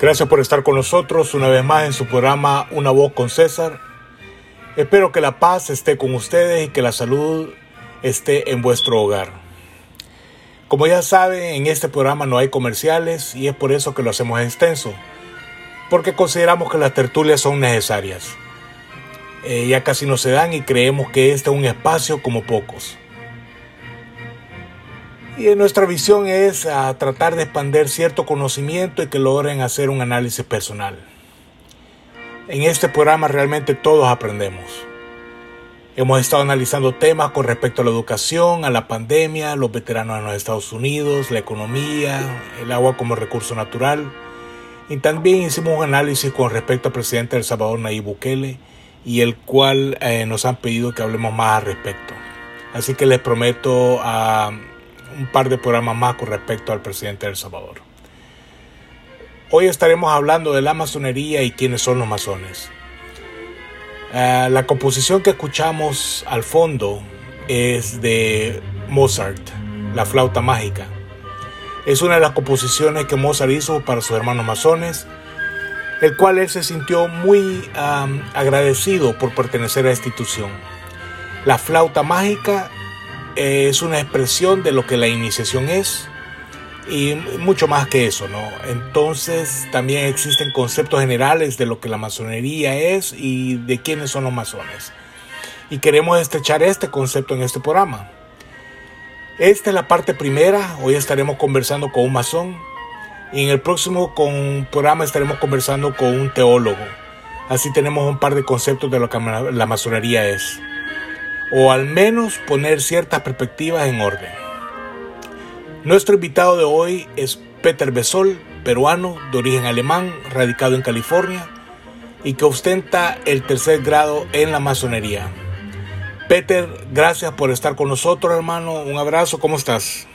Gracias por estar con nosotros una vez más en su programa Una voz con César. Espero que la paz esté con ustedes y que la salud esté en vuestro hogar. Como ya saben, en este programa no hay comerciales y es por eso que lo hacemos extenso, porque consideramos que las tertulias son necesarias. Eh, ya casi no se dan y creemos que este es un espacio como pocos. Y nuestra visión es tratar de expandir cierto conocimiento y que logren hacer un análisis personal. En este programa realmente todos aprendemos. Hemos estado analizando temas con respecto a la educación, a la pandemia, los veteranos en los Estados Unidos, la economía, el agua como recurso natural. Y también hicimos un análisis con respecto al presidente del Salvador, Nayib Bukele, y el cual eh, nos han pedido que hablemos más al respecto. Así que les prometo a un par de programas más con respecto al presidente del Salvador. Hoy estaremos hablando de la masonería y quiénes son los masones. Uh, la composición que escuchamos al fondo es de Mozart, la flauta mágica. Es una de las composiciones que Mozart hizo para sus hermanos masones, el cual él se sintió muy agradecido por pertenecer a esta institución. La flauta mágica es una expresión de lo que la iniciación es y mucho más que eso, ¿no? Entonces también existen conceptos generales de lo que la masonería es y de quiénes son los masones. Y queremos estrechar este concepto en este programa. Esta es la parte primera, hoy estaremos conversando con un masón y en el próximo con programa estaremos conversando con un teólogo. Así tenemos un par de conceptos de lo que la masonería es o al menos poner ciertas perspectivas en orden. Nuestro invitado de hoy es Peter Besol, peruano de origen alemán, radicado en California y que ostenta el tercer grado en la masonería. Peter, gracias por estar con nosotros, hermano. Un abrazo, ¿cómo estás?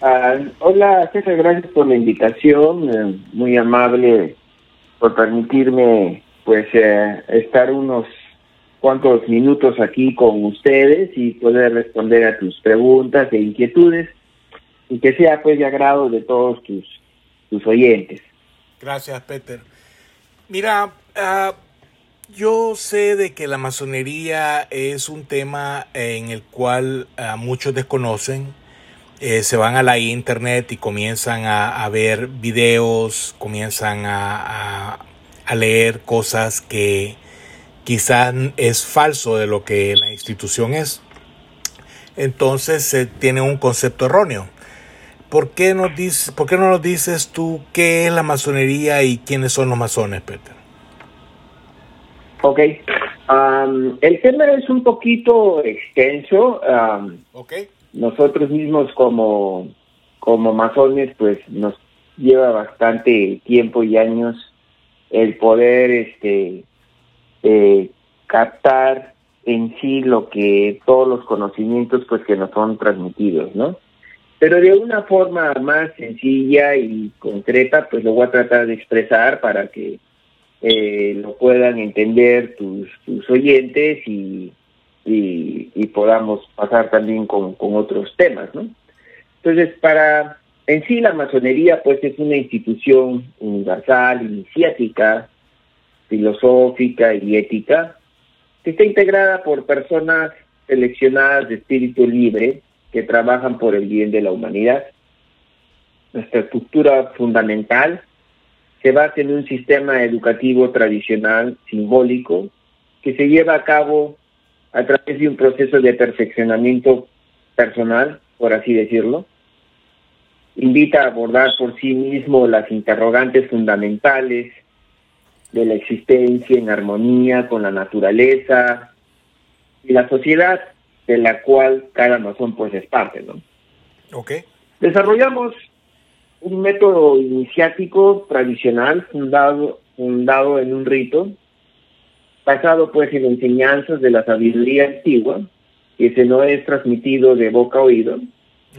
Uh, hola, César, gracias por la invitación. Eh, muy amable por permitirme pues eh, estar unos cuantos minutos aquí con ustedes y poder responder a tus preguntas e inquietudes y que sea pues de agrado de todos tus, tus oyentes. Gracias, Peter. Mira, uh, yo sé de que la masonería es un tema en el cual uh, muchos desconocen. Eh, se van a la internet y comienzan a, ver videos, comienzan a, a leer cosas que, quizás es falso de lo que la institución es. Entonces se tiene un concepto erróneo. ¿Por qué, nos dice, ¿Por qué no nos dices tú qué es la masonería y quiénes son los masones, Peter? Ok. Um, el tema es un poquito extenso. Um, okay. Nosotros mismos como, como masones, pues nos lleva bastante tiempo y años el poder este, eh, captar en sí lo que todos los conocimientos pues que nos son transmitidos, ¿no? Pero de una forma más sencilla y concreta, pues lo voy a tratar de expresar para que eh, lo puedan entender tus, oyentes y, y, y, podamos pasar también con, con otros temas, ¿no? Entonces, para en sí la masonería pues es una institución universal, iniciática, filosófica y ética, que está integrada por personas seleccionadas de espíritu libre que trabajan por el bien de la humanidad. Nuestra estructura fundamental se basa en un sistema educativo tradicional simbólico que se lleva a cabo a través de un proceso de perfeccionamiento personal, por así decirlo. Invita a abordar por sí mismo las interrogantes fundamentales de la existencia en armonía con la naturaleza y la sociedad de la cual cada masón pues es parte, ¿no? Okay. Desarrollamos un método iniciático tradicional fundado fundado en un rito basado pues en enseñanzas de la sabiduría antigua que se no es transmitido de boca a oído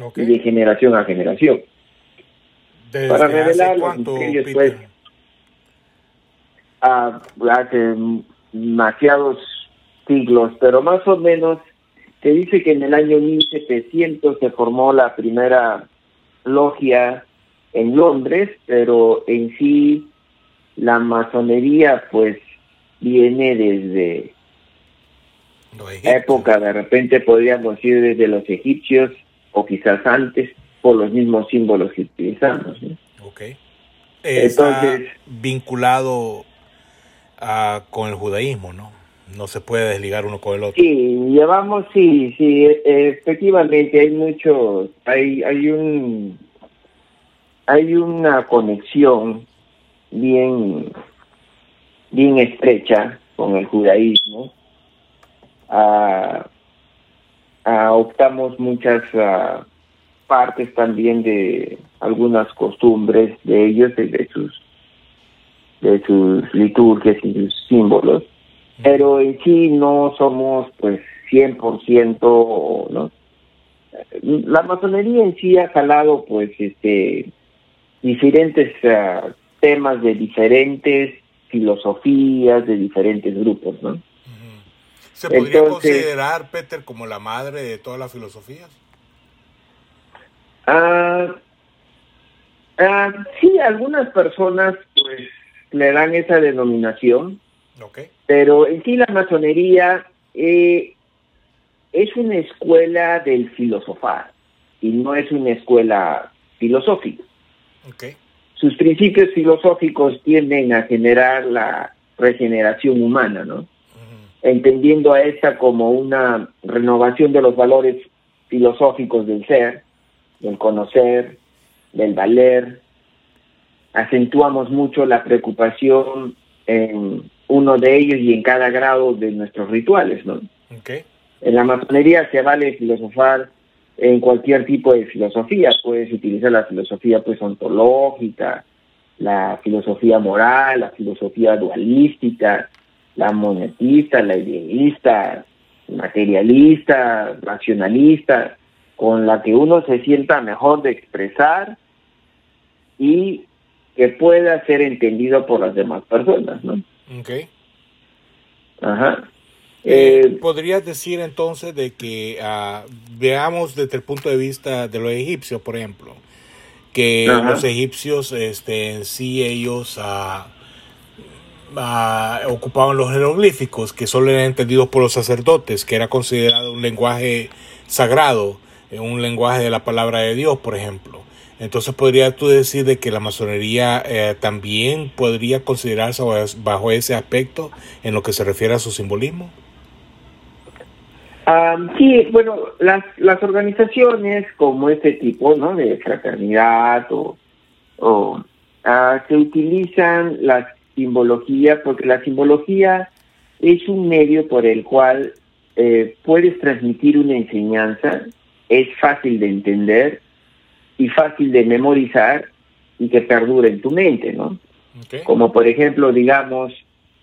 okay. y de generación a generación. ¿Desde Para revelar los misterios, pues, a, hace demasiados siglos, pero más o menos se dice que en el año 1700 se formó la primera logia en Londres, pero en sí la masonería pues viene desde época, de repente podríamos decir desde los egipcios o quizás antes por los mismos símbolos que utilizamos. Ok. Está vinculado con el judaísmo, ¿no? No se puede desligar uno con el otro. Sí, llevamos, sí, sí, efectivamente hay mucho, hay, hay un, hay una conexión bien, bien estrecha con el judaísmo. Ah, ah, optamos muchas ah, partes también de algunas costumbres de ellos, de, sus de sus liturgias y sus símbolos, pero en sí no somos pues 100%, ¿no? La masonería en sí ha jalado pues este diferentes temas de diferentes filosofías, de diferentes grupos, ¿no? ¿Se podría considerar, Peter, como la madre de todas las filosofías? Ah, ah, sí, algunas personas pues le dan esa denominación, pero en sí la masonería eh, es una escuela del filosofar y no es una escuela filosófica. Sus principios filosóficos tienden a generar la regeneración humana, ¿no? Entendiendo a esta como una renovación de los valores filosóficos del ser, del conocer, del valer. Acentuamos mucho la preocupación en uno de ellos y en cada grado de nuestros rituales, ¿no? En la masonería se vale filosofar en cualquier tipo de filosofía. Puedes utilizar la filosofía pues ontológica, la filosofía moral, la filosofía dualística, la monetista, la idealista, materialista, racionalista con la que uno se sienta mejor de expresar y que pueda ser entendido por las demás personas, ¿no? Ok. Ajá. Eh, eh, ¿Podrías decir entonces de que ah, veamos desde el punto de vista de los egipcios, por ejemplo, que los egipcios este, en sí ellos ah, ah, ocupaban los jeroglíficos, que solo eran entendidos por los sacerdotes, que era considerado un lenguaje sagrado en un lenguaje de la palabra de Dios, por ejemplo. Entonces, ¿podrías tú decir de que la masonería eh, también podría considerarse bajo ese aspecto en lo que se refiere a su simbolismo? sí, bueno, las, las organizaciones como este tipo, ¿no? De fraternidad o, o ah, se utilizan la simbología porque la simbología es un medio por el cual eh, puedes transmitir una enseñanza es fácil de entender y fácil de memorizar y que perdura en tu mente, ¿no? Como por ejemplo, digamos,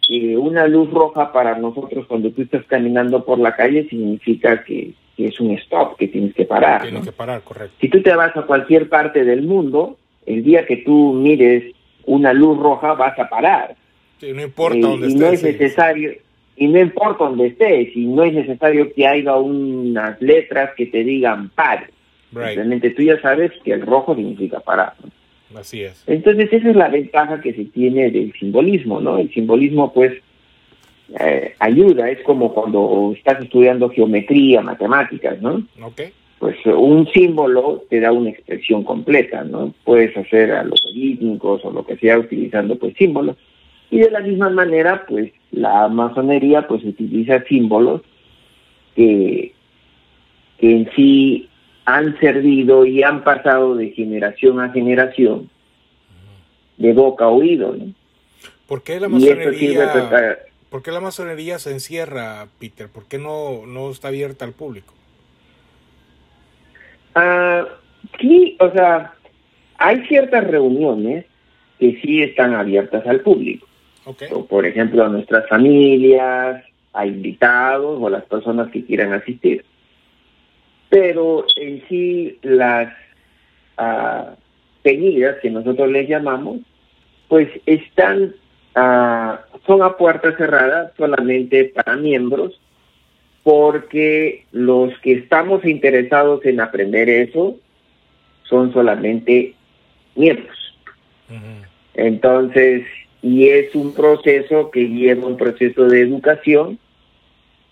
eh, una luz roja para nosotros cuando tú estás caminando por la calle significa que, es un stop, que tienes que parar. Tienes que parar, correcto. Si tú te vas a cualquier parte del mundo, el día que tú mires una luz roja vas a parar. no importa eh, dónde y no es necesario, y no importa dónde estés, y no es necesario que haya unas letras que te digan par. Realmente tú ya sabes que el rojo significa parar. Así es. Entonces esa es la ventaja que se tiene del simbolismo, ¿no? El simbolismo pues eh, ayuda, es como cuando estás estudiando geometría, matemáticas, ¿no? Okay. Pues un símbolo te da una expresión completa, ¿no? Puedes hacer a los rítmicos o lo que sea utilizando pues símbolos. Y de la misma manera, pues la masonería pues utiliza símbolos que, en sí han servido y han pasado de generación a generación, de boca a oído. ¿Por qué la masonería, ¿por qué la masonería se encierra, Peter? ¿Por qué no, no está abierta al público? Ah, sí, o sea, hay ciertas reuniones que sí están abiertas al público por ejemplo, a nuestras familias, a invitados o a las personas que quieran asistir. Pero en sí las uh, que nosotros les llamamos, pues están, uh, son a puerta cerrada solamente para miembros, porque los que estamos interesados en aprender eso son solamente miembros. Entonces, y es un proceso que lleva un proceso de educación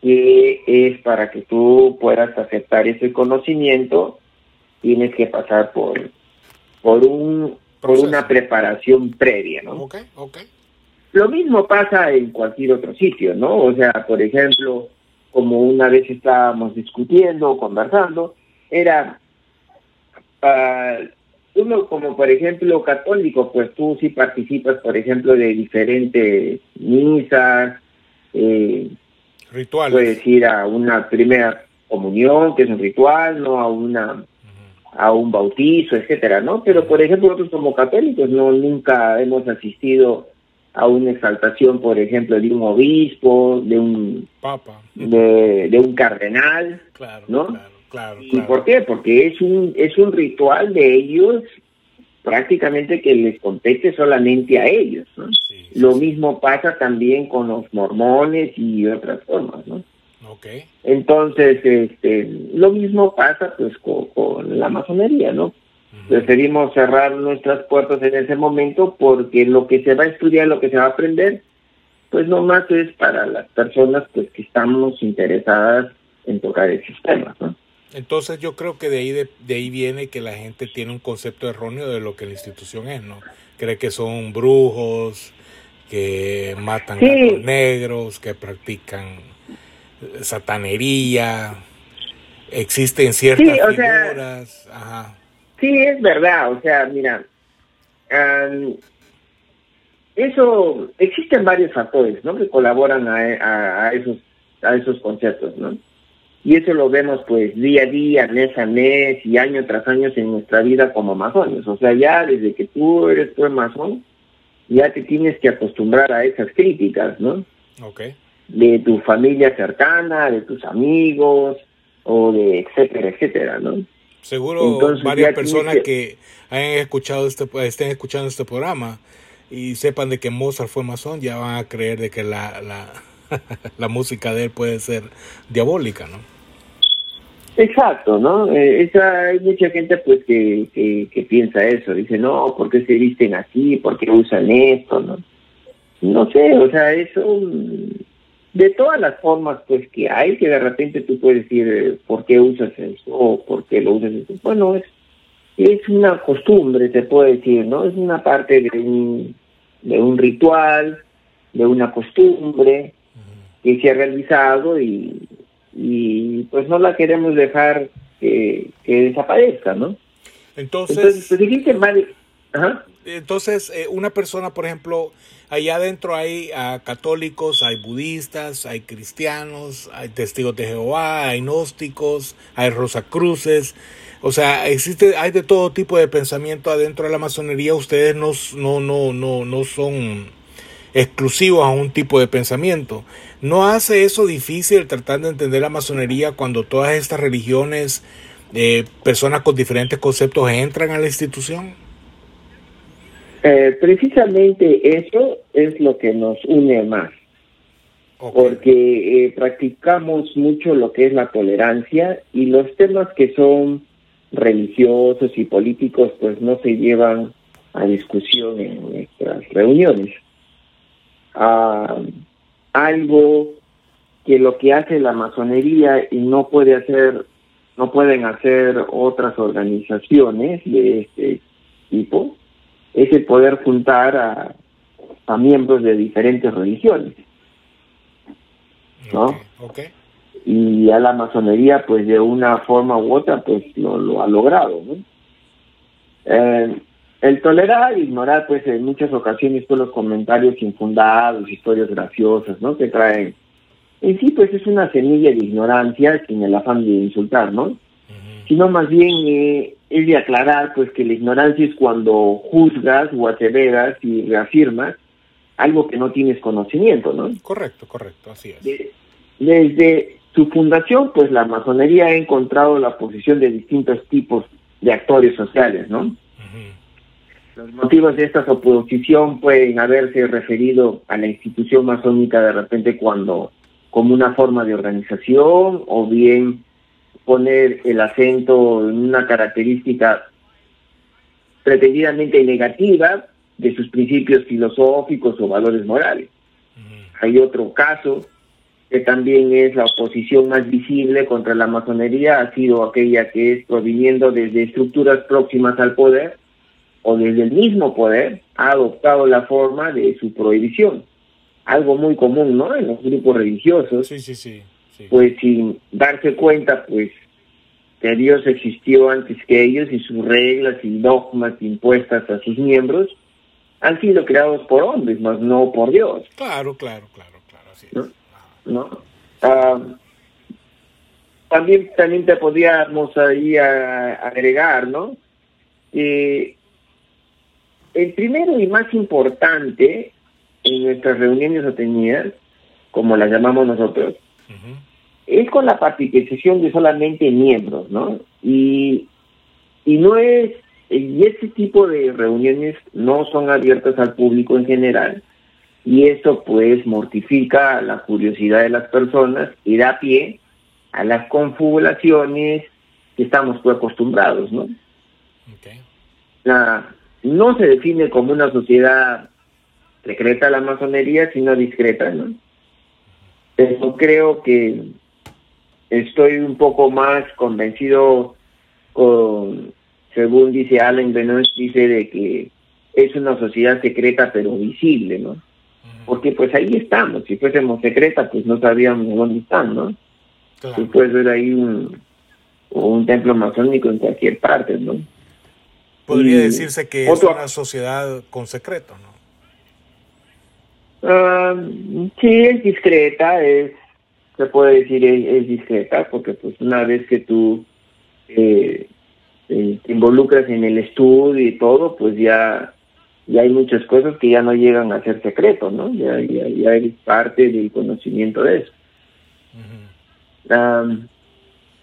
que es para que tú puedas aceptar ese conocimiento, tienes que pasar por, por, un, por una preparación previa, ¿no? Okay, okay. Lo mismo pasa en cualquier otro sitio, ¿no? O sea, por ejemplo, como una vez estábamos discutiendo, conversando, era uh, uno como por ejemplo católico, pues tú sí participas, por ejemplo, de diferentes misas, eh, rituales. Puedes ir a una primera comunión, que es un ritual, no a una a un bautizo, etcétera, ¿no? Pero por ejemplo nosotros como católicos no nunca hemos asistido a una exaltación, por ejemplo, de un obispo, de un papa, de, de un cardenal, claro, ¿no? Claro. Claro, ¿Y por qué? Porque es un, es un ritual de ellos prácticamente que les compete solamente a ellos. ¿no? Lo mismo pasa también con los mormones y otras formas. ¿no? Ok. Entonces, este, lo mismo pasa pues con, con la masonería, ¿no? Preferimos cerrar nuestras puertas en ese momento porque lo que se va a estudiar, lo que se va a aprender, pues nomás es para las personas pues que estamos interesadas en tocar esos temas, ¿no? Entonces yo creo que de ahí de, de ahí viene que la gente tiene un concepto erróneo de lo que la institución es, ¿no? Cree que son brujos, que matan Sí. gatos negros, que practican satanería, existen ciertas Sí, o sea- figuras, ajá. Sí, es verdad, o sea, mira, eso, existen varios factores, ¿no? Que colaboran a, a- a esos, a esos conceptos, ¿no? Y eso lo vemos pues día a día, mes a mes y año tras año en nuestra vida como masones. O sea, ya desde que tú eres pues masón, ya te tienes que acostumbrar a esas críticas, ¿no? Ok. De tu familia cercana, de tus amigos, o de etcétera, etcétera, ¿no? Seguro Entonces, varias personas que- que hayan escuchado este, estén escuchando este programa y sepan de que Mozart fue masón, ya van a creer de que la, la, la música de él puede ser diabólica, ¿no? Exacto, ¿no? Eh, esa, hay mucha gente pues que, que, piensa eso, dice, no, ¿por qué se visten así? ¿Por qué usan esto? No, no sé, o sea, eso, mm, de todas las formas pues que hay, que de repente tú puedes decir, eh, ¿por qué usas eso? ¿O por qué lo usas eso? Bueno, es, es una costumbre, se puede decir, ¿no? Es una parte de un, de un ritual, de una costumbre que se ha realizado y, y pues no la queremos dejar que, que desaparezca, ¿no? Entonces, Entonces, pues varios... Ajá. entonces eh, una persona, por ejemplo, allá adentro hay ah, católicos, hay budistas, hay cristianos, hay testigos de Jehová, hay gnósticos, hay rosacruces. O sea, existe, hay de todo tipo de pensamiento adentro de la masonería. Ustedes no, no, no, no, no son exclusivos a un tipo de pensamiento. ¿No hace eso difícil tratar de entender la masonería cuando todas estas religiones, eh, personas con diferentes conceptos entran a la institución? Eh, precisamente eso es lo que nos une más, porque eh, practicamos mucho lo que es la tolerancia y los temas que son religiosos y políticos pues no se llevan a discusión en nuestras reuniones. Ah, algo que lo que hace la masonería y no puede hacer, no pueden hacer otras organizaciones de este tipo, es el poder juntar a, a miembros de diferentes religiones. ¿no? Ok, ok. y a la masonería pues de una forma u otra pues lo, lo ha logrado ¿no? Eh, el tolerar e ignorar pues en muchas ocasiones todos los comentarios infundados historias graciosas no que traen. En sí pues es una semilla de ignorancia sin el afán de insultar no sino más bien eh, es de aclarar pues que la ignorancia es cuando juzgas o aseveras y reafirmas algo que no tienes conocimiento no Correcto, correcto, así es. de- desde su fundación, pues la masonería ha encontrado la posición de distintos tipos de actores sociales, ¿no? Los motivos de esta oposición pueden haberse referido a la institución masónica de repente cuando como una forma de organización o bien poner el acento en una característica pretendidamente negativa de sus principios filosóficos o valores morales. Hay otro caso que también es la oposición más visible contra la masonería, ha sido aquella que es proviniendo desde estructuras próximas al poder o desde el mismo poder, ha adoptado la forma de su prohibición. Algo muy común, ¿no? En los grupos religiosos. Sí, sí, sí. Pues sin darse cuenta, pues, que Dios existió antes que ellos y sus reglas y dogmas impuestas a sus miembros han sido creados por hombres, más no por Dios. Claro, claro, claro, claro, así ¿No? Ah, también, también te podríamos ahí agregar, ¿no? El primero y más importante en nuestras reuniones atenidas, como las llamamos nosotros, es con la participación de solamente miembros, ¿no? Y, y no es, y ese tipo de reuniones no son abiertas al público en general, y eso pues mortifica la curiosidad de las personas y da pie a las confabulaciones que estamos pues acostumbrados, ¿no? No se define como una sociedad secreta la masonería, sino discreta, ¿no? Pero creo que estoy un poco más convencido con, según dice Allen Benoist, dice de que es una sociedad secreta pero visible, ¿no? Porque pues ahí estamos, si fuésemos secreta pues no sabríamos dónde están, ¿no? Tú puedes ver ahí un, un templo masónico en cualquier parte, ¿no? Podría decirse que es una sociedad con secreto, ¿no? Ah, sí, es discreta, es se puede decir es, discreta, porque pues una vez que tú eh, eh, te involucras en el estudio y todo, pues ya, ya hay muchas cosas que ya no llegan a ser secretos, ¿no? Ya, ya, ya eres parte del conocimiento de eso.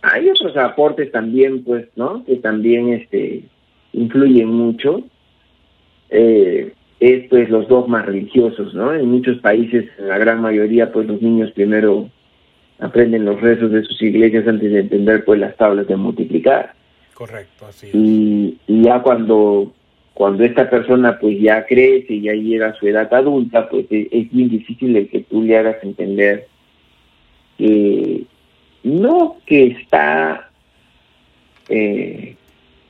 hay otros aportes también, pues, ¿no? Que también este, influyen mucho. Eh, es pues los dogmas religiosos, ¿no? En muchos países, en la gran mayoría, pues los niños primero aprenden los rezos de sus iglesias antes de entender pues las tablas de multiplicar. Correcto, así es. Y, ya cuando cuando esta persona pues ya crece y ya llega a su edad adulta, pues es, es bien difícil el que tú le hagas entender que no que está eh,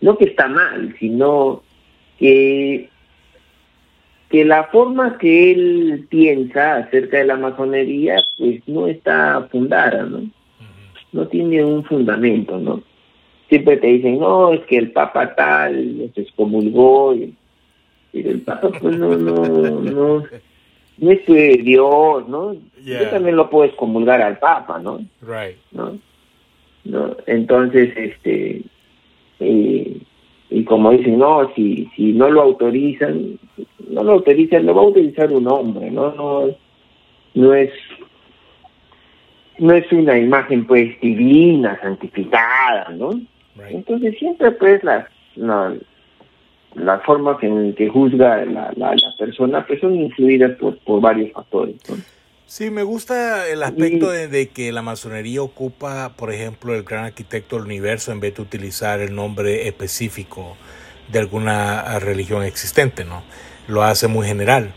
no que está mal, sino que que la forma que él piensa acerca de la masonería pues no está fundada, ¿no? No tiene un fundamento, ¿no? Siempre te dicen, no, es que el Papa tal se excomulgó, y, el Papa pues no, no, no, no es Dios, ¿no? Yo también lo puedo excomulgar al Papa, ¿no? Right. ¿No? ¿No? Entonces, este, eh, y como dicen, no, si, si no lo autorizan, no lo autorizan, lo va a utilizar un hombre, ¿no? No, no es no es una imagen pues divina, santificada, ¿no? Entonces siempre pues las, las formas en que juzga la, la, persona pues son influidas por, por varios factores. ¿no? Sí, me gusta el aspecto de, que la masonería ocupa, por ejemplo, el gran arquitecto del universo en vez de utilizar el nombre específico de alguna religión existente, ¿no? Lo hace muy general.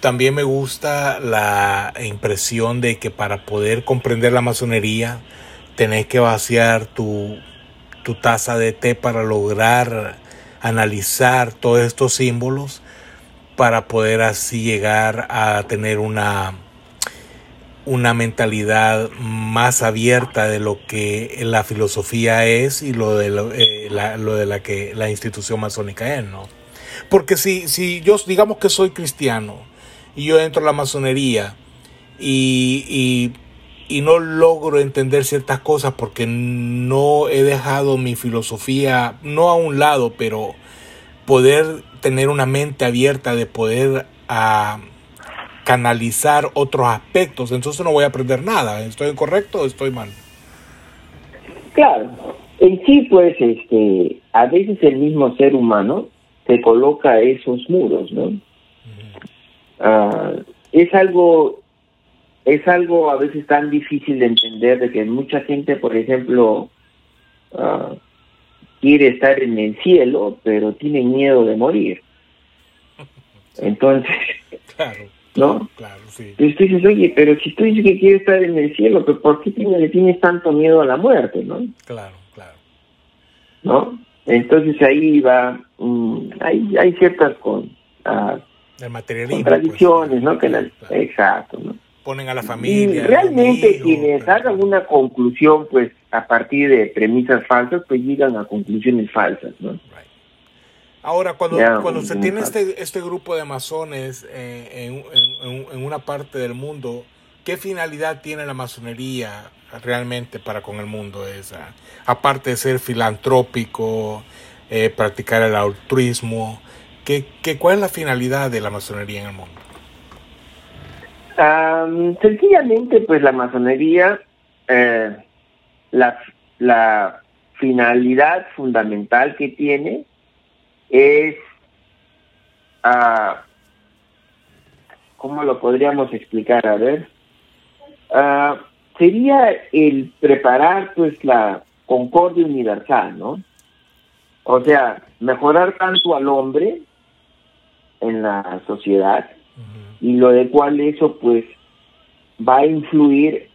también me gusta la impresión de que para poder comprender la masonería tenés que vaciar tu, tu taza de té para lograr analizar todos estos símbolos para poder así llegar a tener una, una mentalidad más abierta de lo que la filosofía es y lo de, eh, la, lo de la que la institución masónica es, ¿no? Porque si, si yo digamos que soy cristiano y yo entro a la masonería y, y, y no logro entender ciertas cosas porque no he dejado mi filosofía, no a un lado, pero poder tener una mente abierta, de poder ah, canalizar otros aspectos, entonces no voy a aprender nada. ¿Estoy correcto o estoy mal? Claro, en sí, pues, este, a veces el mismo ser humano se coloca esos muros, ¿no? Ah, es algo, es algo a veces tan difícil de entender de que mucha gente, por ejemplo, uh, quiere estar en el cielo, pero tiene miedo de morir. Entonces, Claro, ¿no? claro, sí. Entonces tú dices, oye, pero si tú dices que quieres estar en el cielo, pues ¿por qué tiene- le tienes tanto miedo a la muerte, no? Claro, claro. ¿No? Entonces ahí va, mm, hay, hay ciertas con, ah, El materialismo. contradicciones, pues, ¿no? Que las- claro. exacto, ¿no? Ponen a la Y familia. realmente al hijo, quienes hagan una conclusión, pues a partir de premisas falsas, pues llegan a conclusiones falsas, ¿no? Right. Ahora, cuando, cuando se tiene este, este grupo de masones eh, en, en- en una parte del mundo, ¿qué finalidad tiene la masonería realmente para con el mundo? Esa? Aparte de ser filantrópico, eh, practicar el altruismo, ¿qué, qué, ¿cuál es la finalidad de la masonería en el mundo? Am, sencillamente, pues la masonería, eh, la, la finalidad fundamental que tiene es, ah, ¿cómo lo podríamos explicar? A ver, Ah, sería el preparar pues la concordia universal, ¿no? O sea, mejorar tanto al hombre en la sociedad, y lo de cual eso pues va a influir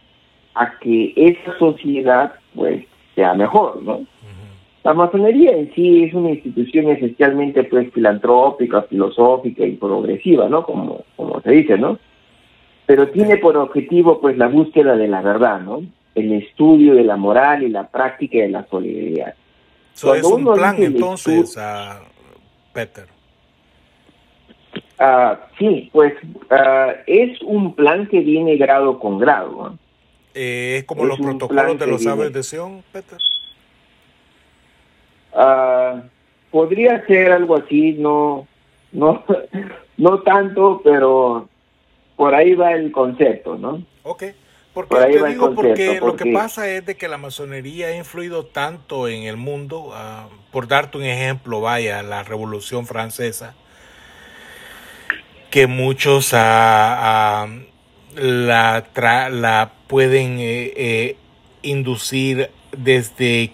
a que esa sociedad pues sea mejor, ¿no? La masonería en sí es una institución esencialmente pues filantrópica, filosófica y progresiva, ¿no? Como, como se dice, ¿no? Pero tiene por objetivo pues la búsqueda de la verdad, ¿no? El estudio de la moral y la práctica de la solidaridad. So, es un plan entonces, ah, Peter. Ah, sí, pues ah, es un plan que viene grado con grado, ¿no? Eh, ¿Es como Es los protocolos de los sabios de Sion, Peter? Ah, podría ser algo así, no, no, no tanto, pero por ahí va el concepto, ¿no? Ok, porque Por ahí te va el digo porque concepto, lo que porque- pasa es de que la masonería ha influido tanto en el mundo, ah, por darte un ejemplo, vaya, la Revolución Francesa, que muchos ah, la, tra- la pueden eh, eh, inducir desde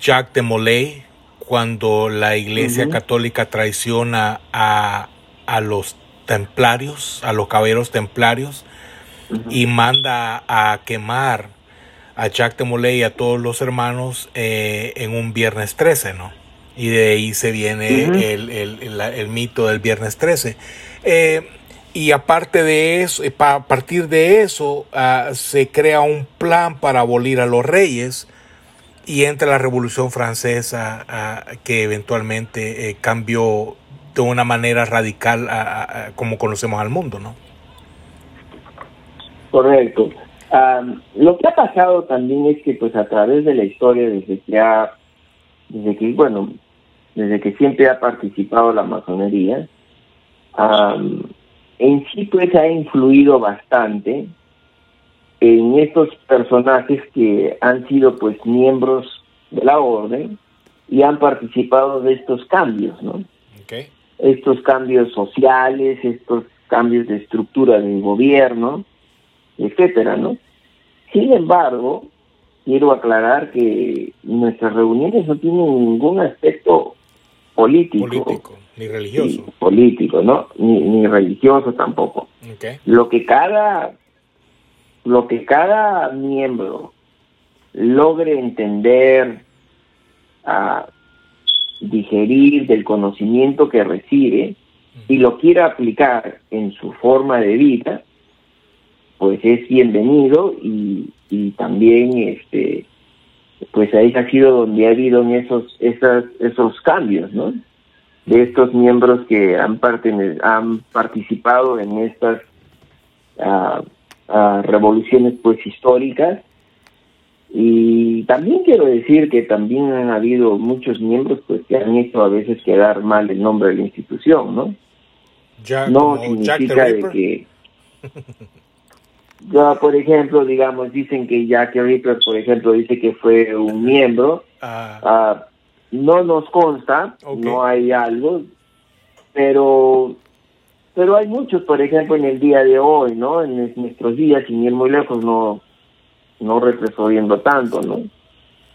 Jacques de Molay, cuando la Iglesia. Católica traiciona a, a los templarios, a los caballeros templarios, y manda a quemar a Jacques de Molay y a todos los hermanos eh, en un viernes 13, ¿no? Y de ahí se viene el, el- el- el mito del viernes 13. Eh, y aparte de eso, eh, a partir de eso, ah, se crea un plan para abolir a los reyes y entra la Revolución Francesa ah, que eventualmente eh, cambió de una manera radical a- como conocemos al mundo, ¿no? Correcto. Am, lo que ha pasado también es que pues a través de la historia desde que ha, desde que bueno, desde que siempre ha participado la masonería, am, en sí pues ha influido bastante en estos personajes que han sido pues miembros de la orden y han participado de estos cambios, ¿no? Okay. estos cambios sociales, estos cambios de estructura del gobierno, etcétera, ¿no? Sin embargo, quiero aclarar que nuestras reuniones no tienen ningún aspecto político, político ni religioso. sí, político, ¿no? Ni, ni religioso tampoco. Okay. Lo que cada lo que cada miembro logre entender, a digerir del conocimiento que recibe y lo quiera aplicar en su forma de vida, pues es bienvenido y, y también este pues ahí ha sido donde ha habido en esos esas, esos cambios, ¿no? De estos miembros que han, participado en estas ah, ah, revoluciones pues históricas. Y también quiero decir que también han habido muchos miembros pues que han hecho a veces quedar mal el nombre de la institución, ¿no? No significa de que ya por ejemplo digamos dicen que Jack Ripper por ejemplo dice que fue un miembro Ah, no nos consta no hay algo pero pero hay muchos por ejemplo en el día de hoy no en es- nuestros días sin ir muy lejos no no retrocediendo tanto no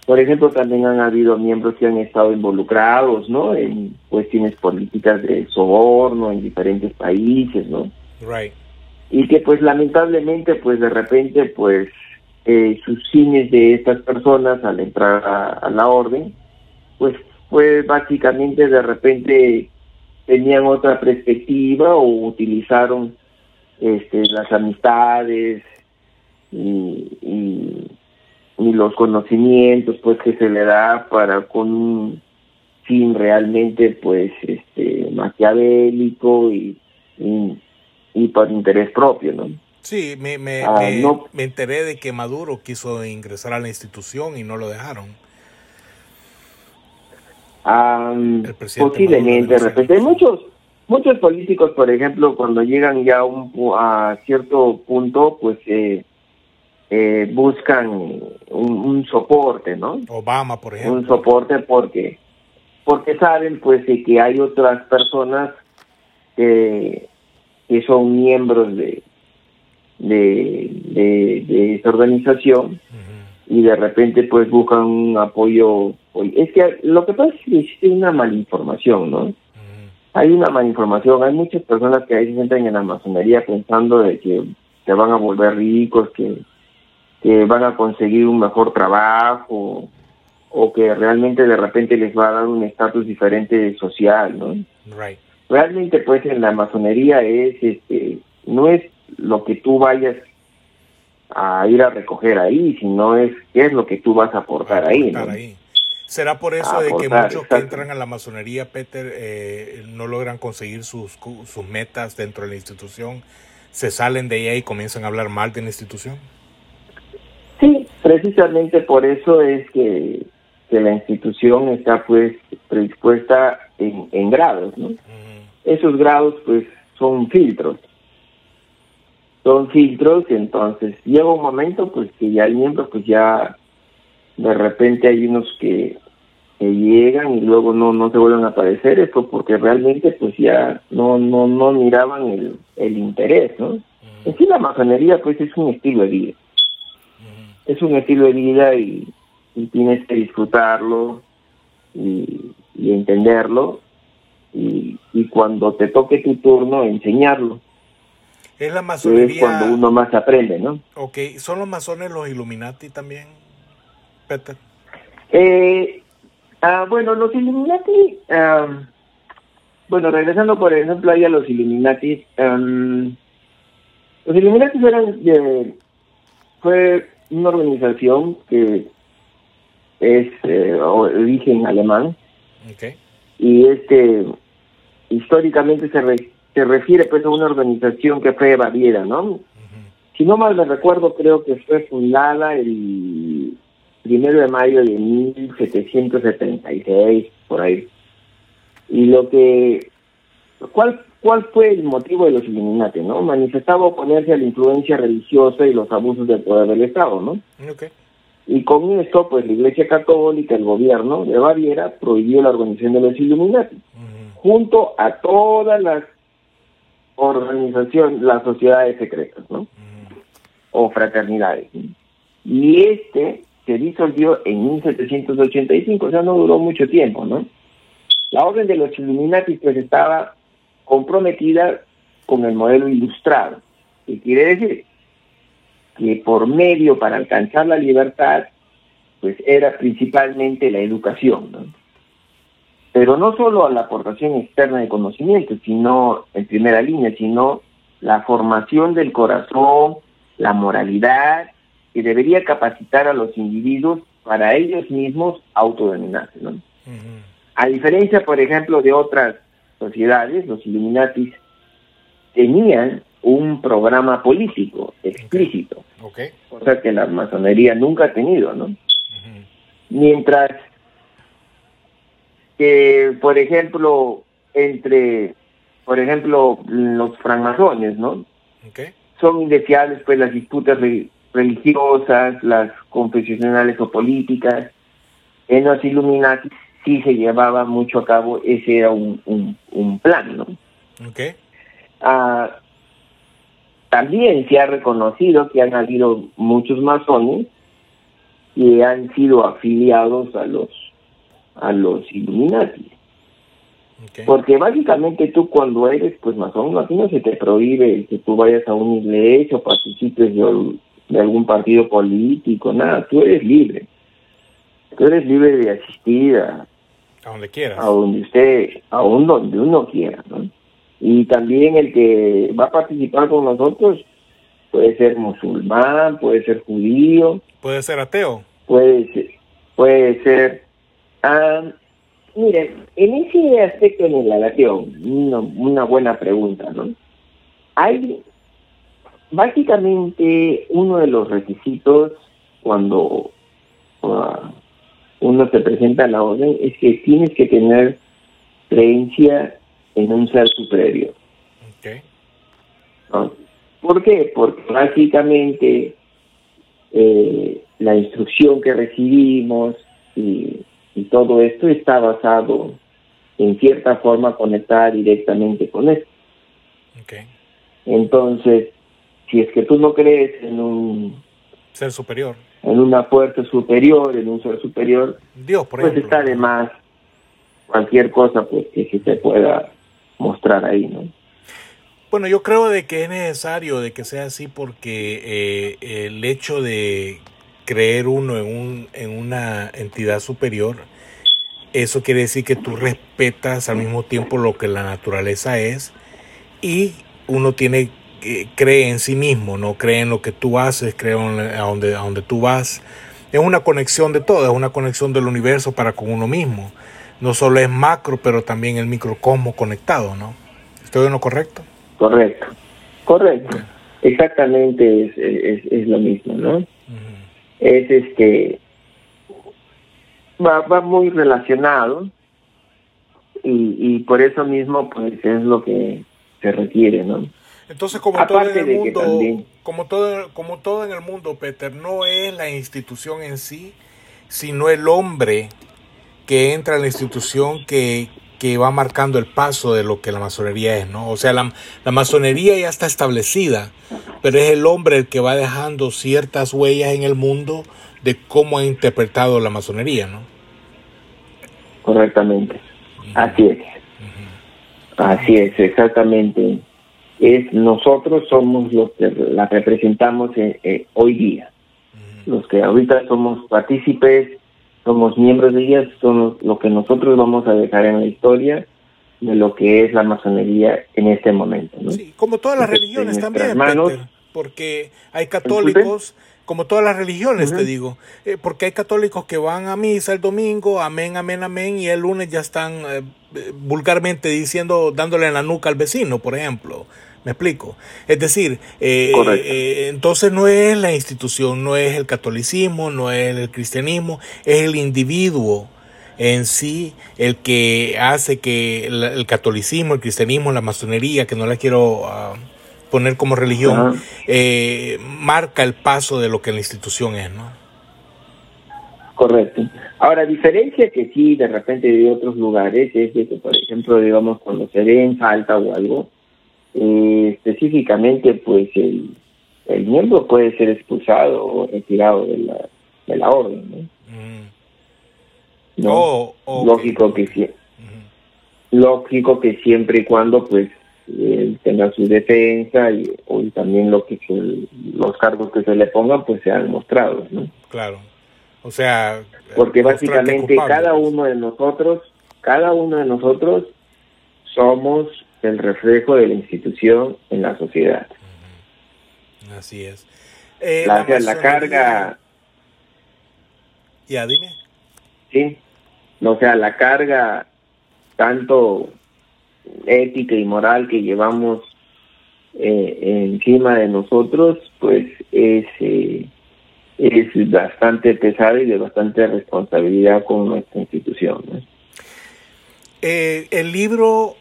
Por ejemplo, también han habido miembros que han estado involucrados, ¿no? En cuestiones políticas de soborno en diferentes países, ¿no? Right. Y que pues lamentablemente pues de repente pues eh, sus cines de estas personas al entrar a, la orden pues fue básicamente de repente tenían otra perspectiva o utilizaron este, las amistades y, los conocimientos pues que se le da para con un fin realmente pues este maquiavélico y, y, por interés propio no sí me me, ah, me, enteré de que Maduro quiso ingresar a la institución y no lo dejaron posiblemente de repente hay muchos muchos políticos por ejemplo cuando llegan ya un, a cierto punto pues eh, eh, buscan un, soporte, ¿no? Obama, por ejemplo. Un soporte porque porque saben pues que hay otras personas que, que son miembros de de, de, esta organización y de repente pues buscan un apoyo. Es que lo que pasa es que existe una malinformación, ¿no? Hay una malinformación, hay muchas personas que ahí se entran en la masonería pensando de que se van a volver ricos, que que van a conseguir un mejor trabajo o que realmente de repente les va a dar un estatus diferente social, ¿no? Realmente pues en la masonería es, este, no es lo que tú vayas a ir a recoger ahí, sino es qué es lo que tú vas a aportar, ahí, ¿Será por eso de que muchos que entran a la masonería, Peter, eh, no logran conseguir sus, sus metas dentro de la institución? ¿Se salen de ella y comienzan a hablar mal de la institución? Sí, precisamente por eso es que, la institución está pues predispuesta en, grados, ¿no? Esos grados pues son filtros. Son filtros, entonces llega un momento pues que ya hay miembros pues ya de repente hay unos que, llegan y luego no no se vuelven a aparecer, esto porque realmente pues ya no no no miraban el, el interés, ¿no? En sí la masonería pues es un estilo de vida es un estilo de vida y, tienes que disfrutarlo y, entenderlo y, cuando te toque tu turno enseñarlo. Es la masonería. Es cuando uno más aprende, ¿no? Ok, ¿son los masones los Illuminati también, Peter? Eh, ah, bueno, los Illuminati, bueno, regresando por ejemplo ahí a los Illuminati, los Illuminati eran, de, fue una organización que es eh, origen alemán y este históricamente se, se refiere pues a una organización que fue Baviera, ¿no? Si no mal me recuerdo, creo que fue fundada el primero de mayo de 1776, por ahí. Y lo que... ¿Cuál ¿Cuál fue el motivo de los Illuminati? ¿no? Manifestaba oponerse a la influencia religiosa y los abusos del poder del Estado, ¿no? Y con esto, pues la Iglesia Católica, el gobierno de Baviera, prohibió la organización de los Illuminati, junto a todas las organizaciones, las sociedades secretas, ¿no? O fraternidades. Y este se disolvió en 1785, o sea, no duró mucho tiempo, ¿no? La orden de los Illuminati pues estaba comprometida con el modelo ilustrado. ¿Qué quiere decir? Que por medio para alcanzar la libertad, pues era principalmente la educación, ¿no? Pero no solo la aportación externa de conocimiento, sino en primera línea, sino la formación del corazón, la moralidad, que debería capacitar a los individuos para ellos mismos autodominarse, ¿no? A diferencia, por ejemplo, de otras sociedades, los Illuminatis, tenían un programa político explícito, cosa que la masonería nunca ha tenido, ¿no? Mientras que, por ejemplo, entre, por ejemplo, los francmasones, ¿no? Son indeseables pues las disputas religiosas, las confesionales o políticas. En los Illuminati sí se llevaba mucho a cabo, ese era un, un, plan, ¿no? Okay. Ah, también se ha reconocido que han habido muchos masones que han sido afiliados a los a los Illuminati. Porque básicamente tú cuando eres pues masón, aquí no se te prohíbe que tú vayas a una iglesia o participes de, de algún partido político, nada, tú eres libre. Tú eres libre de asistir a, a donde quieras. A donde usted, a donde uno quiera, ¿no? Y también el que va a participar con nosotros puede ser musulmán, puede ser judío. Puede ser ateo. Puede ser, puede ser. Ah, miren, en ese aspecto en la ateo, una, una buena pregunta, ¿no? Hay, básicamente, uno de los requisitos cuando uh, uno se presenta a la orden es que tienes que tener creencia en un ser superior. ¿Por qué? Porque básicamente eh, la instrucción que recibimos y, todo esto está basado en cierta forma conectada directamente con esto. Entonces, si es que tú no crees en un ser superior, en una fuerza superior, en un ser superior, Dios, por pues está de más cualquier cosa pues que se te pueda mostrar ahí, ¿no? Bueno, yo creo de que es necesario de que sea así porque eh, el hecho de creer uno en, un, en una entidad superior, eso quiere decir que tú respetas al mismo tiempo lo que la naturaleza es y uno tiene cree en sí mismo, no cree en lo que tú haces, cree en a donde, a tú vas. Es una conexión de todo, es una conexión del universo para con uno mismo. No solo es macro, pero también el microcosmo conectado, ¿no? ¿Estoy en lo correcto? Correcto, correcto. Exactamente es, es, lo mismo, ¿no? Es este, va, va muy relacionado y, y por eso mismo pues es lo que se requiere, ¿no? Entonces, como todo en el mundo, como todo, como todo en el mundo, Peter, no es la institución en sí, sino el hombre que entra en la institución que, que va marcando el paso de lo que la masonería es, ¿no? O sea, la, la, masonería ya está establecida, pero es el hombre el que va dejando ciertas huellas en el mundo de cómo ha interpretado la masonería, ¿no? Correctamente. Así es. Así es, exactamente es nosotros somos los que la representamos eh, eh, hoy día. Los que ahorita somos partícipes, somos miembros de ellas, somos lo que nosotros vamos a dejar en la historia de lo que es la masonería en este momento. Sí, como todas las religiones también, porque hay católicos, como todas las religiones, te digo, eh, porque hay católicos que van a misa el domingo, amén, amén, amén, y el lunes ya están vulgarmente diciendo, dándole en la nuca al vecino, por ejemplo. ¿Me explico? Es decir, eh, eh, entonces no es la institución, no es el catolicismo, no es el cristianismo, es el individuo en sí el que hace que el, catolicismo, el cristianismo, la masonería, que no la quiero ah, poner como religión, eh, marca el paso de lo que la institución es, ¿no? Correcto. Ahora, diferencia que sí, de repente de otros lugares, es que, por ejemplo, digamos, cuando se ve en falta o algo, eh, específicamente, pues el, el miembro puede ser expulsado o retirado de la, de la orden. ¿no? Mm. Oh, lógico que sí. Lógico que siempre y cuando, pues, él tenga su defensa y, también lo que los cargos que se le pongan, pues sean mostrados, ¿no? Claro. O sea, porque básicamente cada pues. uno de nosotros, cada uno de nosotros somos el reflejo de la institución en la sociedad. Así es. Eh, la, carga... Ya, dime. Sí, o sea, la carga tanto ética y moral que llevamos eh, encima de nosotros, pues es, eh, es bastante pesada y de bastante responsabilidad con nuestra institución. el libro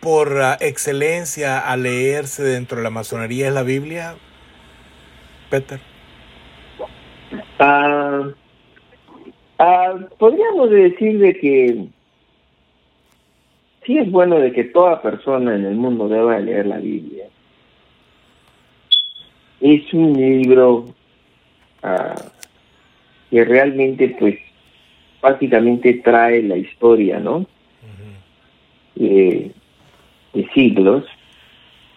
por excelencia a leerse dentro de la masonería es la Biblia, Peter? Ah, ah, podríamos decir de que sí es bueno de que toda persona en el mundo deba leer la Biblia. Es un libro que realmente pues básicamente trae la historia, ¿no? De siglos.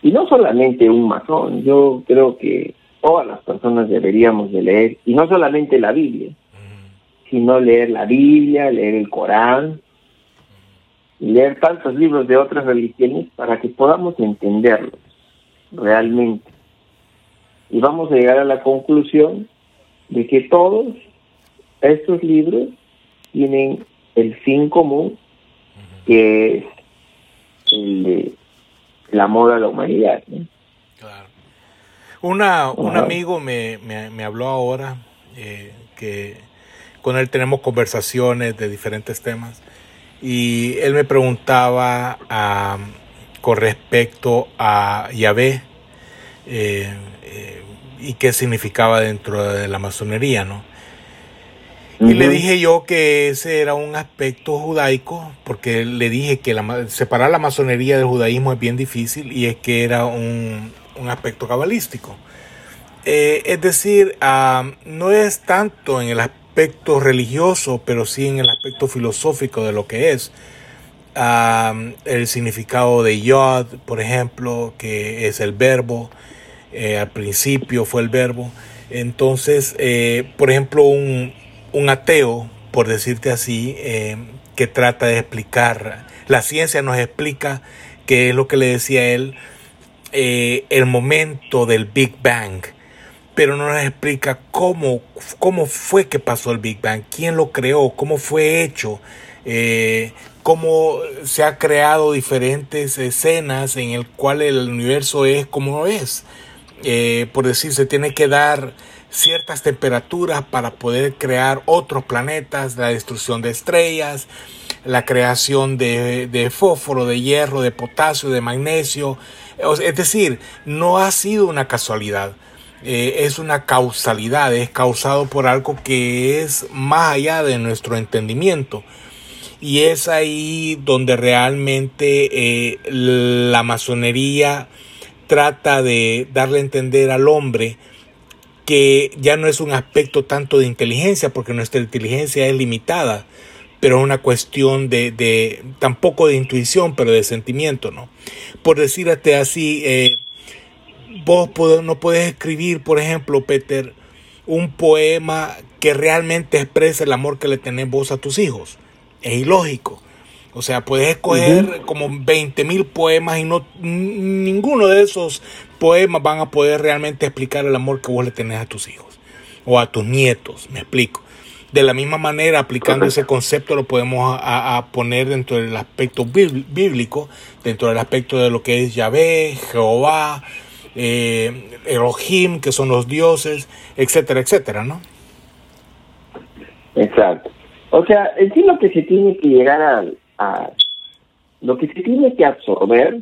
Y no solamente un masón, yo creo que todas las personas deberíamos de leer, y no solamente la Biblia, sino leer la Biblia, leer el Corán, y leer tantos libros de otras religiones para que podamos entenderlos realmente. Y vamos a llegar a la conclusión de que todos estos libros tienen el fin común, que es el, de, el amor a la humanidad. Claro. Una, un amigo me, me, habló ahora eh, que con él tenemos conversaciones de diferentes temas y él me preguntaba con respecto a Yahvé eh, eh, y qué significaba dentro de la masonería, ¿no? Y le dije yo que ese era un aspecto judaico, porque le dije que la, separar la masonería del judaísmo es bien difícil y es que era un, aspecto cabalístico. Eh, es decir, ah, no es tanto en el aspecto religioso, pero sí en el aspecto filosófico de lo que es. Ah, el significado de Yod, por ejemplo, que es el verbo, eh, al principio fue el verbo. Entonces, eh, por ejemplo, un, un ateo, por decirte así, eh, que trata de explicar, la ciencia nos explica que es lo que le decía él, eh, el momento del Big Bang, pero no nos explica cómo, cómo fue que pasó el Big Bang, quién lo creó, cómo fue hecho, eh, cómo se ha creado diferentes escenas en el cual el universo es como es. por decir, se tiene que dar ciertas temperaturas para poder crear otros planetas, la destrucción de estrellas, la creación de, fósforo, de hierro, de potasio, de magnesio. Es decir, no ha sido una casualidad. Eh, es una causalidad, es causado por algo que es más allá de nuestro entendimiento. Y es ahí donde realmente eh, la masonería trata de darle a entender al hombre que ya no es un aspecto tanto de inteligencia, porque nuestra inteligencia es limitada, pero es una cuestión de, de tampoco de intuición, pero de sentimiento, ¿no? Por decirte así, eh, vos no puedes escribir, por ejemplo, Peter, un poema que realmente exprese el amor que le tenés vos a tus hijos. Es ilógico. O sea, puedes escoger como 20 mil poemas y no ninguno de esos poemas van a poder realmente explicar el amor que vos le tenés a tus hijos o a tus nietos, me explico. De la misma manera, aplicando ese concepto, lo podemos a, poner dentro del aspecto bíblico, dentro del aspecto de lo que es Yahvé, Jehová, eh, Elohim, que son los dioses, etcétera, etcétera, ¿no? Exacto. O sea, en sí lo que se tiene que llegar al, lo que se tiene que absorber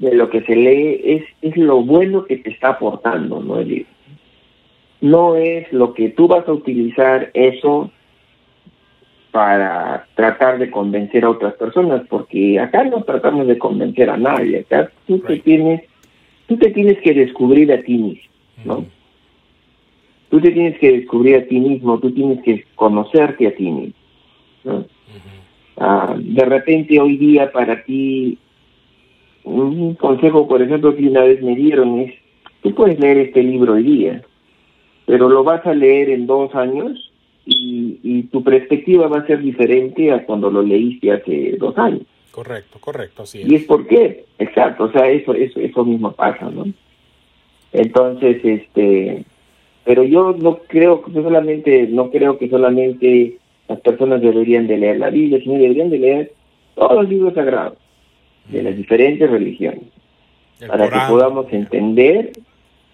de lo que se lee es, es lo bueno que te está aportando, ¿no? No es lo que tú vas a utilizar eso para tratar de convencer a otras personas, porque acá no tratamos de convencer a nadie, acá tú te tienes, tú te tienes que descubrir a ti mismo, ¿no? Tú te tienes que descubrir a ti mismo, tú tienes que conocerte a ti mismo, ¿no? Ah, de repente hoy día para ti, un consejo, por ejemplo, que una vez me dieron es, tú puedes leer este libro hoy día, pero lo vas a leer en dos años y, tu perspectiva va a ser diferente a cuando lo leíste hace dos años. Correcto, correcto, así Y es por qué, exacto, o sea, eso, eso, eso mismo pasa, ¿no? Entonces, este, pero yo no creo que solamente, no creo que solamente las personas deberían de leer la Biblia, sino deberían de leer todos los libros sagrados de las diferentes religiones, para que podamos entender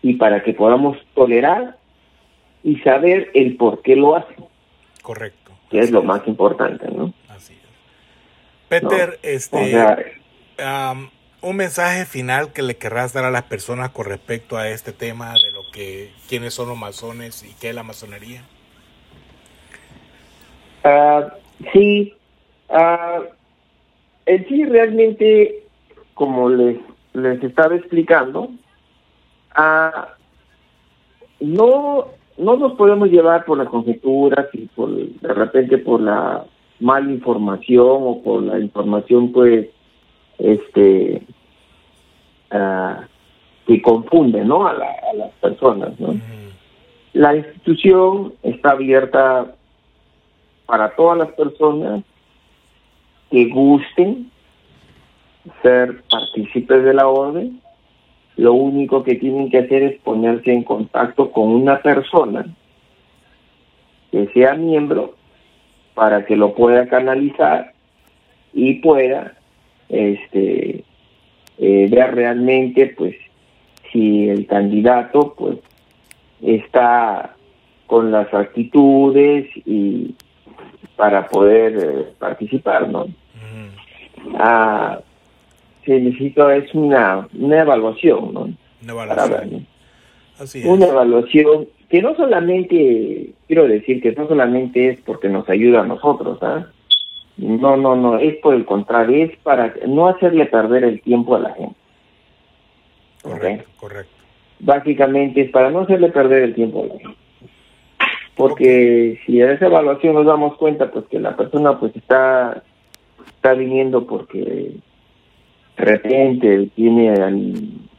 y para que podamos tolerar y saber el por qué lo hacen. Correcto. Que es lo más importante, ¿no? Así es. Peter, este, un mensaje final que le querrás dar a las personas con respecto a este tema de lo que, quiénes son los masones y qué es la masonería. Ah, sí, uh, en sí realmente, como les, les estaba explicando, uh, no no nos podemos llevar por las conjeturas y por de repente por la mala información o por la información pues este uh, que confunde no a, las personas no la institución está abierta para todas las personas que gusten ser partícipes de la orden lo único que tienen que hacer es ponerse en contacto con una persona que sea miembro para que lo pueda canalizar y pueda este eh, ver realmente pues si el candidato pues está con las actitudes y para poder eh, participar no ah, se necesita es una, una evaluación no una evaluación Así es. una evaluación que no solamente, quiero decir que no solamente es porque nos ayuda a nosotros, ¿ah? No, no, no, es por el contrario, es para no hacerle perder el tiempo a la gente. Correcto, correcto. Básicamente es para no hacerle perder el tiempo a la gente. Porque si en esa evaluación nos damos cuenta pues que la persona pues está está viniendo porque de repente tiene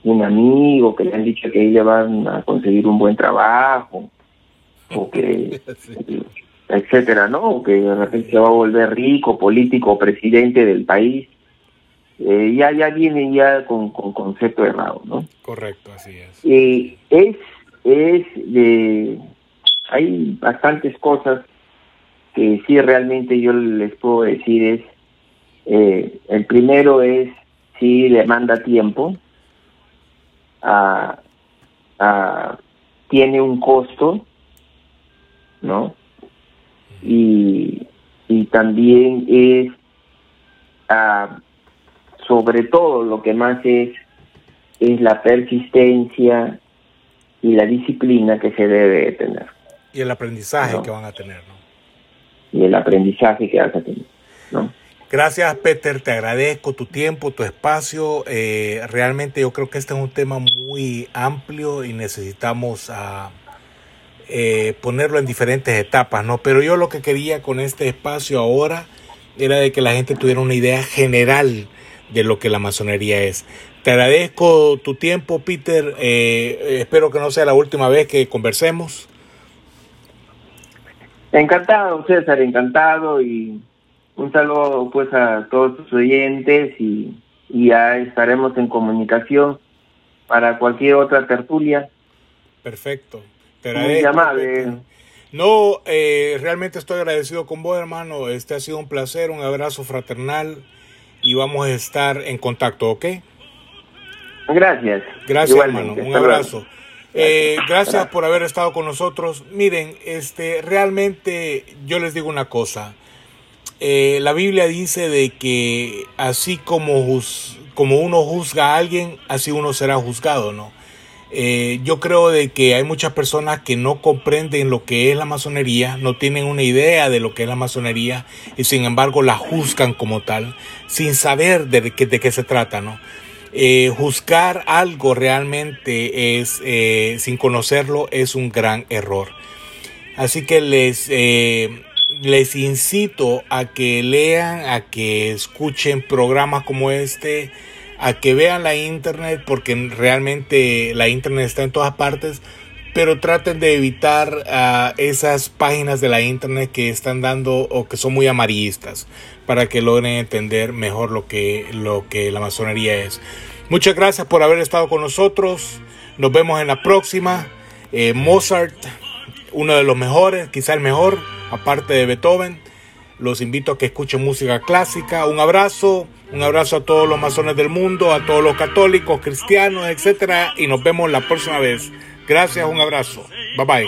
un amigo que le han dicho que ella van a conseguir un buen trabajo o que etcétera no o que de repente se va a volver rico político presidente del país. Eh, ya ya vienen ya con, con concepto errado no correcto así es. Eh, es es de hay bastantes cosas que sí realmente yo les puedo decir es eh, el primero es si demanda tiempo tiene un costo, ¿no? Y, y también es, sobre todo lo que más es, es la persistencia y la disciplina que se debe tener. Y el aprendizaje que van a tener, ¿no? Y el aprendizaje que van a tener, ¿no? Gracias, Peter. Te agradezco tu tiempo, tu espacio. Eh, realmente yo creo que este es un tema muy amplio y necesitamos ah, eh, ponerlo en diferentes etapas, ¿no? Pero yo lo que quería con este espacio ahora era de que la gente tuviera una idea general de lo que la masonería es. Te agradezco tu tiempo, Peter. Eh, espero que no sea la última vez que conversemos. Encantado, César, encantado y un saludo pues a todos sus oyentes y, ya estaremos en comunicación para cualquier otra tertulia. Perfecto. Te agradezco. No, eh, realmente estoy agradecido con vos, hermano. Este ha sido un placer, un abrazo fraternal y vamos a estar en contacto, ¿ok? Gracias. Gracias, hermano. Un abrazo. Eh, gracias por haber estado con nosotros. Miren, este, realmente yo les digo una cosa. Eh, la Biblia dice de que así como, como uno juzga a alguien, así uno será juzgado, ¿no? Eh, yo creo de que hay muchas personas que no comprenden lo que es la masonería, no tienen una idea de lo que es la masonería y sin embargo la juzgan como tal, sin saber de qué, de qué se trata, ¿no? Eh, juzgar algo realmente es, sin conocerlo, es un gran error. Así que les, les incito a que lean, a que escuchen programas como este, a que vean la internet, porque realmente la internet está en todas partes, pero traten de evitar ah, esas páginas de la internet que están dando o que son muy amarillistas, para que logren entender mejor lo que, lo que la masonería es. Muchas gracias por haber estado con nosotros. Nos vemos en la próxima. Eh, Mozart, uno de los mejores, quizá el mejor aparte de Beethoven. Los invito a que escuchen música clásica. Un abrazo, un abrazo a todos los masones del mundo, a todos los católicos, cristianos, etcétera, y nos vemos la próxima vez. Gracias, un abrazo. Bye bye.